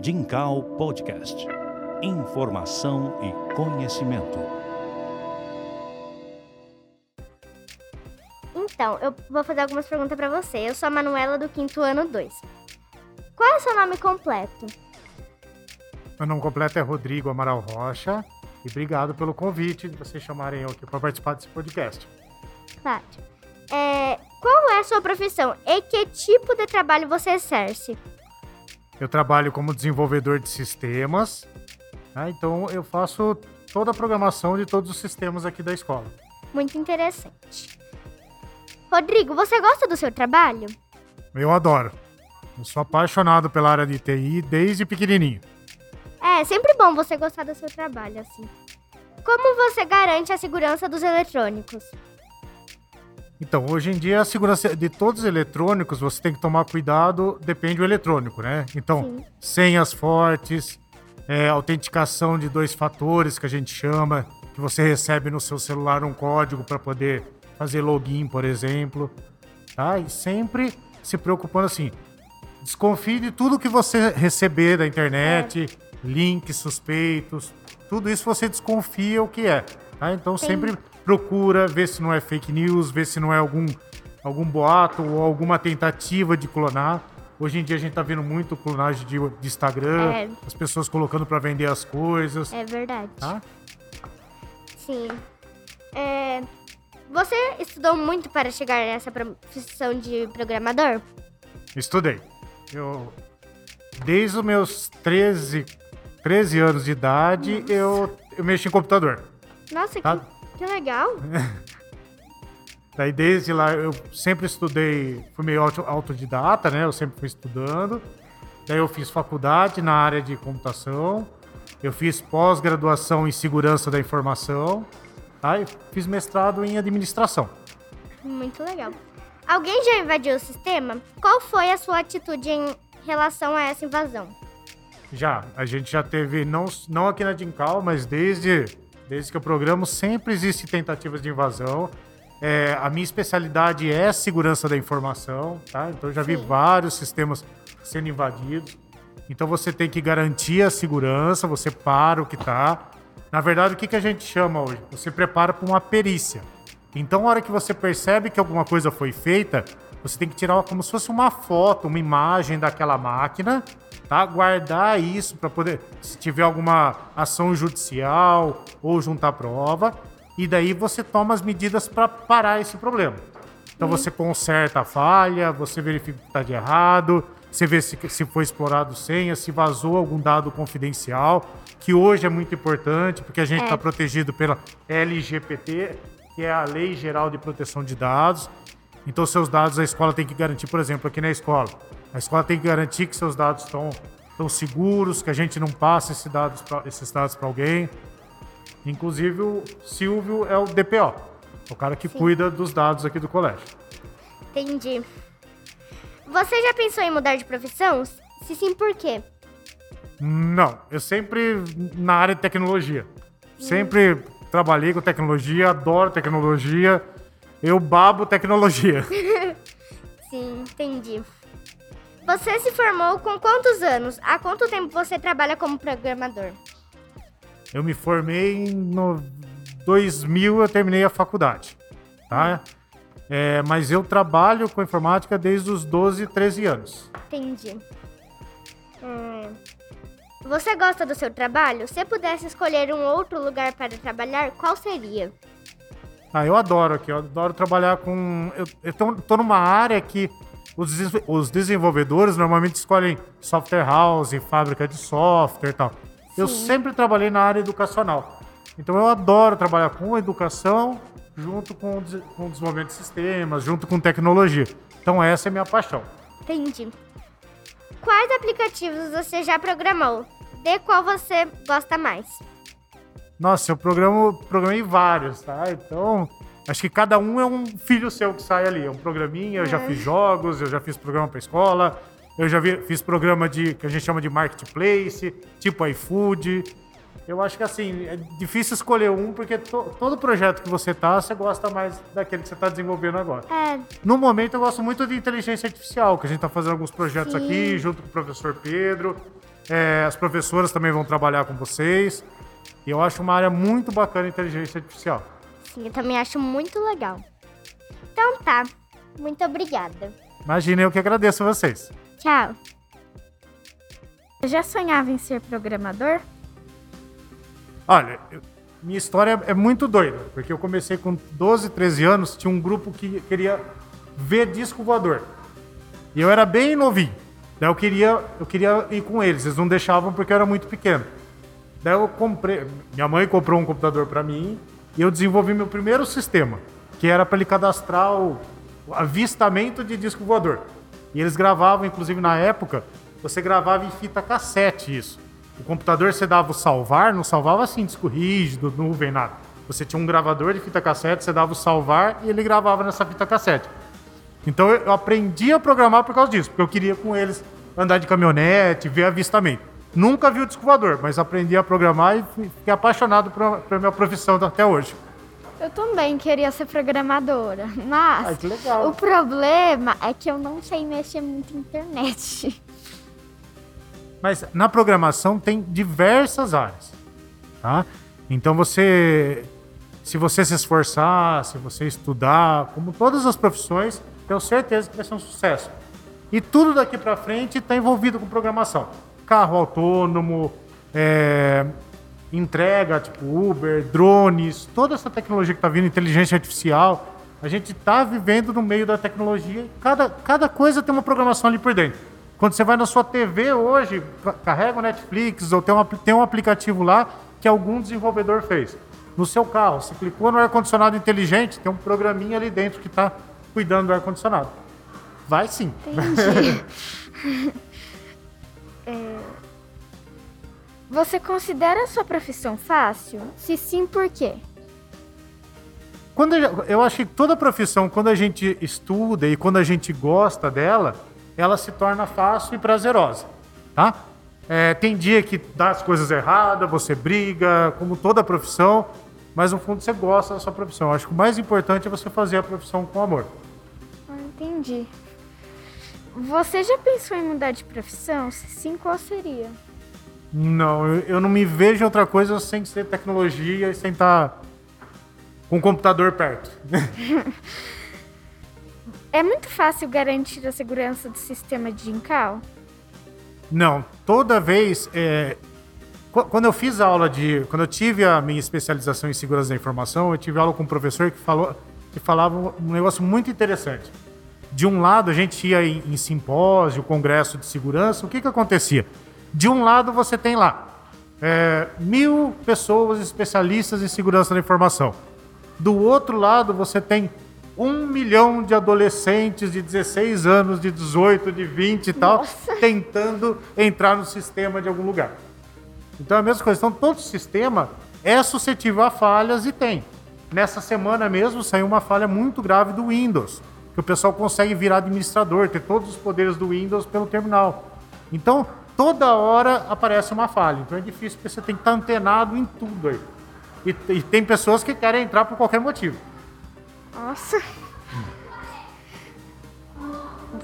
Dincal Podcast. Informação e conhecimento. Então, eu vou fazer algumas perguntas para você. Eu sou a Manuela do quinto ano 2. Qual é o seu nome completo? Meu nome completo é Rodrigo Amaral Rocha e obrigado pelo convite de vocês chamarem eu aqui para participar desse podcast. Claro. É, qual é a sua profissão e que tipo de trabalho você exerce? Eu trabalho como desenvolvedor de sistemas, né? então eu faço toda a programação de todos os sistemas aqui da escola. Muito interessante. Rodrigo, você gosta do seu trabalho? Eu adoro. Eu sou apaixonado pela área de TI desde pequenininho. É, sempre bom você gostar do seu trabalho, assim. Como você garante a segurança dos eletrônicos? Então, hoje em dia, a segurança de todos os eletrônicos, você tem que tomar cuidado, depende do eletrônico, né? Então, Sim. senhas fortes, é, autenticação de dois fatores, que a gente chama, que você recebe no seu celular um código para poder fazer login, por exemplo. Tá? E sempre se preocupando assim, desconfie de tudo que você receber da internet, links suspeitos, tudo isso você desconfia o que é. Tá? Então sempre procura ver se não é fake news, ver se não é algum, algum boato ou alguma tentativa de clonar. Hoje em dia a gente tá vendo muito clonagem de, de Instagram, É. as pessoas colocando para vender as coisas. É verdade. Tá? Sim. É, você estudou muito para chegar nessa profissão de programador? Estudei. Eu, desde os meus 13, 13 anos de idade, eu, eu mexo em computador. Nossa, que, Tá. que legal. Daí desde lá eu sempre estudei, fui meio auto- autodidata, né? Eu sempre fui estudando. Daí eu fiz faculdade na área de computação. Eu fiz pós-graduação em segurança da informação. Tá? E fiz mestrado em administração. Muito legal. Alguém já invadiu o sistema? Qual foi a sua atitude em relação a essa invasão? Já, a gente já teve, não, não aqui na Dincal, mas desde, desde que eu programo, sempre existe tentativas de invasão. É, a minha especialidade é segurança da informação, tá? Então eu já vi Sim. vários sistemas sendo invadidos. Então você tem que garantir a segurança, você para o que tá. Na verdade, o que, que a gente chama hoje? Você prepara para uma perícia. Então, a hora que você percebe que alguma coisa foi feita, você tem que tirar como se fosse uma foto, uma imagem daquela máquina, tá? Guardar isso para poder, se tiver alguma ação judicial ou juntar prova, e daí você toma as medidas para parar esse problema. Então você conserta a falha, você verifica o que está de errado, você vê se, se foi explorado senha, se vazou algum dado confidencial, que hoje é muito importante, porque a gente É. está protegido pela LGPT, que é a Lei Geral de Proteção de Dados. Então seus dados a escola tem que garantir, por exemplo, aqui na escola. A escola tem que garantir que seus dados estão, estão seguros, que a gente não passe esse dados pra- esses dados para alguém. Inclusive o Silvio é o DPO, o cara que cuida dos dados aqui do colégio. Entendi. Você já pensou em mudar de profissão? Se sim, por quê? Não, eu sempre na área de tecnologia. Sempre trabalhei com tecnologia, adoro tecnologia. Eu babo tecnologia. Sim, entendi. Você se formou com quantos anos? Há quanto tempo você trabalha como programador? Eu me formei em no 2000, eu terminei a faculdade, tá? É, mas eu trabalho com informática desde os 12, 13 anos. Entendi. Hum, Você gosta do seu trabalho? Se pudesse escolher um outro lugar para trabalhar, qual seria? Ah, eu adoro aqui, eu adoro trabalhar com. Eu, eu tô, tô numa área que os, os desenvolvedores normalmente escolhem software house, fábrica de software e tal. Eu Sim. sempre trabalhei na área educacional. Então eu adoro trabalhar com educação junto com, com desenvolvimento de sistemas, junto com tecnologia. Então essa é a minha paixão. Entendi. Quais aplicativos você já programou? De qual você gosta mais? Nossa, eu programo, programei vários, tá? Então, acho que cada um é um filho seu que sai ali. É um programinha, eu já fiz jogos, eu já fiz programa para escola, eu já vi- fiz programa de que a gente chama de marketplace, tipo iFood. Eu acho que assim, é difícil escolher um, porque to- todo projeto que você tá, você gosta mais daquele que você tá desenvolvendo agora. É, No momento, eu gosto muito de inteligência artificial, que a gente tá fazendo alguns projetos Sim. aqui, junto com o professor Pedro. é, as professoras também vão trabalhar com vocês. E eu acho uma área muito bacana a inteligência artificial. Sim, eu também acho muito legal. Então tá. Muito obrigada. Imagina, eu que agradeço a vocês. Tchau. Você já sonhava em ser programador? Olha, eu- minha história é muito doida, porque eu comecei com 12, 13 anos, tinha um grupo que queria ver disco voador. E eu era bem novinho. Daí eu queria, eu queria ir com eles, eles não deixavam porque eu era muito pequeno. Daí eu comprei, minha mãe comprou um computador para mim e eu desenvolvi meu primeiro sistema, que era para ele cadastrar o avistamento de disco voador. E eles gravavam, inclusive na época, você gravava em fita cassete isso. O computador você dava o salvar, não salvava assim, disco rígido, nuvem, nada. Você tinha um gravador de fita cassete, você dava o salvar e ele gravava nessa fita cassete. Então eu aprendi a programar por causa disso, porque eu queria com eles andar de caminhonete, ver avistamento. Nunca vi o disco voador, mas aprendi a programar e fiquei apaixonado pela minha profissão até hoje. Eu também queria ser programadora, mas o problema é que eu não sei mexer muito na internet. Mas na programação tem diversas áreas, tá? Então você, se você se esforçar, se você estudar, como todas as profissões, tenho certeza que vai ser um sucesso. E tudo daqui para frente está envolvido com programação. Carro autônomo, é, entrega tipo Uber, drones, toda essa tecnologia que está vindo, inteligência artificial. A gente está vivendo no meio da tecnologia e cada, cada coisa tem uma programação ali por dentro. Quando você vai na sua TV hoje, ca- carrega o Netflix ou tem um, tem um aplicativo lá que algum desenvolvedor fez. No seu carro, você clicou no ar-condicionado inteligente, tem um programinha ali dentro que está cuidando do ar-condicionado. Vai sim. Entendi. É, Você considera a sua profissão fácil? Se sim, por quê? Quando eu acho que toda profissão, quando a gente estuda e quando a gente gosta dela, ela se torna fácil e prazerosa, tá? É, tem dia que dá as coisas erradas, você briga, como toda profissão, mas no fundo você gosta da sua profissão. Eu acho que o mais importante é você fazer a profissão com amor. Ah, entendi. Você já pensou em mudar de profissão? Se sim, qual seria? Não, eu, eu não me vejo outra coisa sem ser tecnologia e sem estar com o computador perto. É muito fácil garantir a segurança do sistema de Incal? Não, toda vez. é, qu- quando eu fiz a aula de. Quando eu tive a minha especialização em segurança da informação, eu tive aula com um professor que, falou, que falava um negócio muito interessante. De um lado, a gente ia em, em simpósio, congresso de segurança, o que, que acontecia? De um lado, você tem lá é, mil pessoas especialistas em segurança da informação. Do outro lado, você tem um milhão de adolescentes de 16 anos, de 18, de 20 e tal, tentando entrar no sistema de algum lugar. Então é a mesma coisa. Então todo sistema é suscetível a falhas e tem. Nessa semana mesmo saiu uma falha muito grave do Windows, que o pessoal consegue virar administrador, ter todos os poderes do Windows pelo terminal. Então toda hora aparece uma falha. Então é difícil porque você tem que estar antenado em tudo aí. E, e tem pessoas que querem entrar por qualquer motivo. Nossa.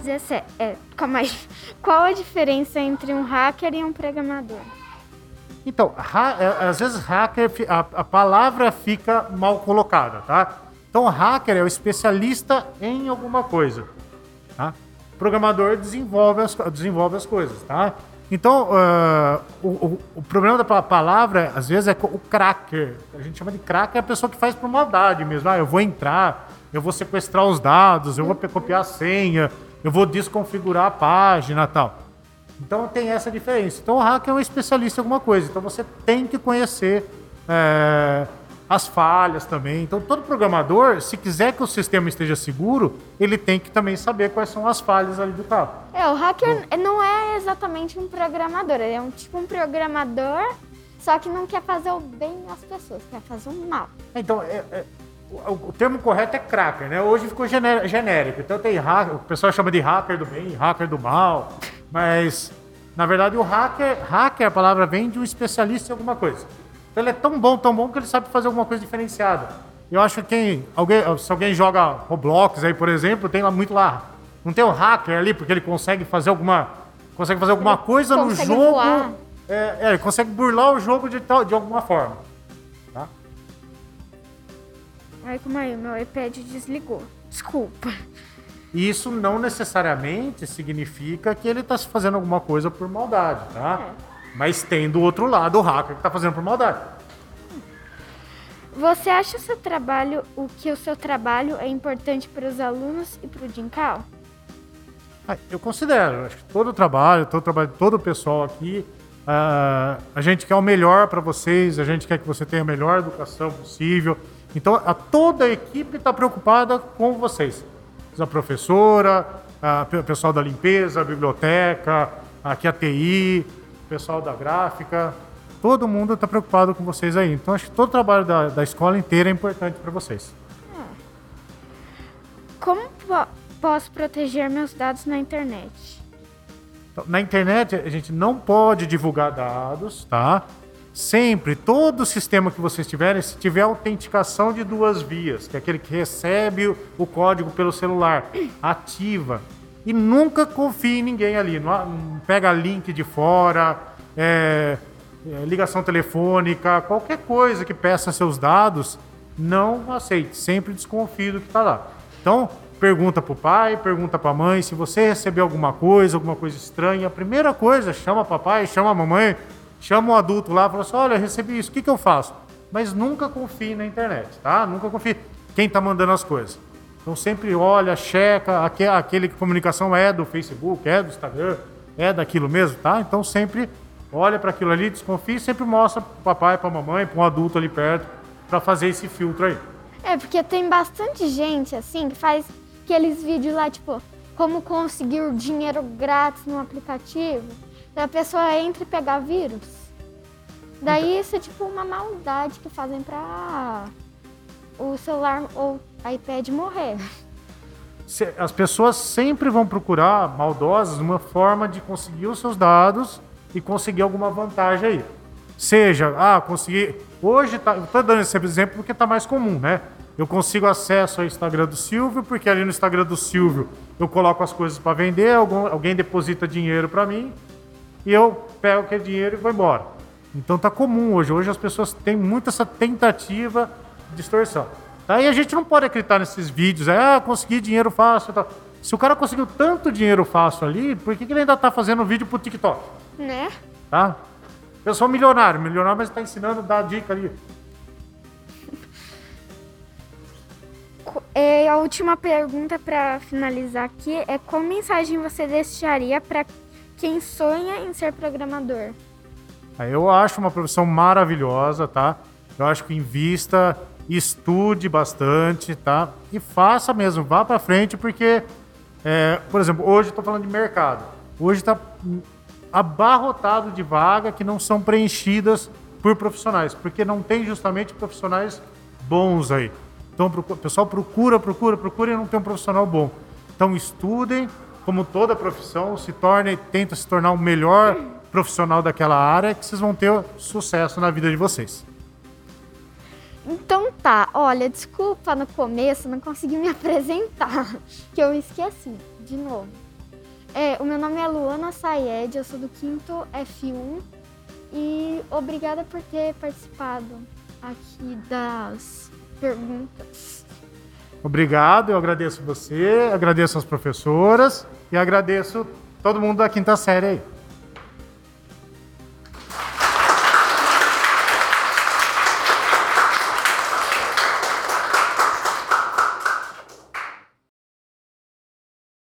17. É, calma aí. Qual a diferença entre um hacker e um programador? Então, é, às vezes hacker, a, a palavra fica mal colocada, tá? Então, hacker é o especialista em alguma coisa, tá? O programador desenvolve as, desenvolve as coisas, tá? Então, ah, o, o- problema da pa- palavra, às vezes, é o cracker. A gente chama de cracker é a pessoa que faz por maldade mesmo. Ah, eu vou entrar, eu vou sequestrar os dados, eu vou copiar a senha, eu vou desconfigurar a página tal. Então tem essa diferença. Então o hacker é um especialista em alguma coisa. Então você tem que conhecer é, as falhas também. Então todo programador, se quiser que o sistema esteja seguro, ele tem que também saber quais são as falhas ali do carro. É, o hacker não é exatamente um programador. Ele é um tipo um programador, só que não quer fazer o bem às pessoas, quer fazer o mal. Então é- é- o, o termo correto é cracker, né? Hoje ficou gené- genérico. Então tem hacker, o pessoal chama de hacker do bem, hacker do mal, mas na verdade o hacker, hacker a palavra vem de um especialista em alguma coisa. Então ele é tão bom, tão bom que ele sabe fazer alguma coisa diferenciada. Eu acho que quem, alguém, se alguém joga Roblox aí, por exemplo, tem lá muito lá. Não tem o hacker ali porque ele consegue fazer alguma consegue fazer alguma coisa no jogo. voar. É, é, ele consegue burlar o jogo de, tal, de alguma forma. Tá? Ai, calma aí, meu iPad desligou. Desculpa. E isso não necessariamente significa que ele está fazendo alguma coisa por maldade, tá? Mas tem do outro lado o hacker que está fazendo por maldade. Você acha o seu trabalho, o que o seu trabalho é importante para os alunos e para o Dincal? Ah, Eu considero, acho que todo o trabalho, todo o trabalho, todo o pessoal aqui, ah, a gente quer o melhor para vocês, a gente quer que você tenha a melhor educação possível. Então, a, toda a equipe está preocupada com vocês. A professora, a, o pessoal da limpeza, a biblioteca, aqui a TI, pessoal da gráfica, todo mundo está preocupado com vocês aí. Então, acho que todo o trabalho da, da escola inteira é importante para vocês. Como po- posso proteger meus dados na internet? Então, Na internet, a gente não pode divulgar dados, tá? Sempre, todo sistema que vocês tiverem, se tiver autenticação de duas vias, que é aquele que recebe o código pelo celular, ativa. E nunca confie em ninguém ali. Não, pega link de fora, é, é, ligação telefônica, qualquer coisa que peça seus dados, não aceite. Sempre desconfie do que está lá. Então, pergunta pro pai, pergunta pra mãe. Se você receber alguma coisa, alguma coisa estranha, a primeira coisa, chama papai, chama a mamãe, chama um adulto lá, fala assim: olha, recebi isso, o que, que eu faço? Mas nunca confie na internet, tá? Nunca confie quem tá mandando as coisas. Então sempre olha, checa, aque- aquele que comunicação é do Facebook, é do Instagram, é daquilo mesmo, tá? Então sempre olha para aquilo ali, desconfia e sempre mostra pro papai, pra mamãe, para um adulto ali perto, para fazer esse filtro aí. É, porque tem bastante gente, assim, que faz aqueles vídeos lá, tipo, como conseguir dinheiro grátis no aplicativo. Daí a pessoa entra e pega vírus. Daí isso é tipo uma maldade que fazem pra o celular ou iPad morrer. Se- As pessoas sempre vão procurar, maldosas, uma forma de conseguir os seus dados e conseguir alguma vantagem aí. Seja, ah, conseguir. Hoje, tá, eu tô dando esse exemplo porque tá mais comum, né? Eu consigo acesso ao Instagram do Silvio, porque ali no Instagram do Silvio eu coloco as coisas para vender, algum- alguém deposita dinheiro para mim e eu pego aquele dinheiro e vou embora. Então tá comum hoje. Hoje as pessoas têm muito essa tentativa de distorção. Daí a gente não pode acreditar nesses vídeos, é, ah, consegui dinheiro fácil e tal. Se o cara conseguiu tanto dinheiro fácil ali, por que, que ele ainda tá fazendo vídeo pro TikTok? Né? Tá? Pessoal milionário, milionário, mas tá ensinando a dar dica ali. É, a última pergunta para finalizar aqui é qual mensagem você deixaria para quem sonha em ser programador? Aí Eu acho uma profissão maravilhosa, tá? Eu acho que invista, estude bastante, tá? E faça mesmo, vá pra frente, porque, é, por exemplo, hoje tô falando de mercado. Hoje tá hum, abarrotado de vaga que não são preenchidas por profissionais, porque não tem justamente profissionais bons aí. Então o pessoal procura, procura, procura e não tem um profissional bom. Então estudem, como toda profissão, se torne, tenta se tornar o melhor profissional daquela área, que vocês vão ter sucesso na vida de vocês. Então tá, olha, desculpa no começo, não consegui me apresentar, que eu esqueci, de novo. É, o meu nome é Luana Sayed, eu sou do quinto F1 e obrigada por ter participado aqui das perguntas. Obrigado, eu agradeço você, agradeço as professoras e agradeço todo mundo da quinta série aí.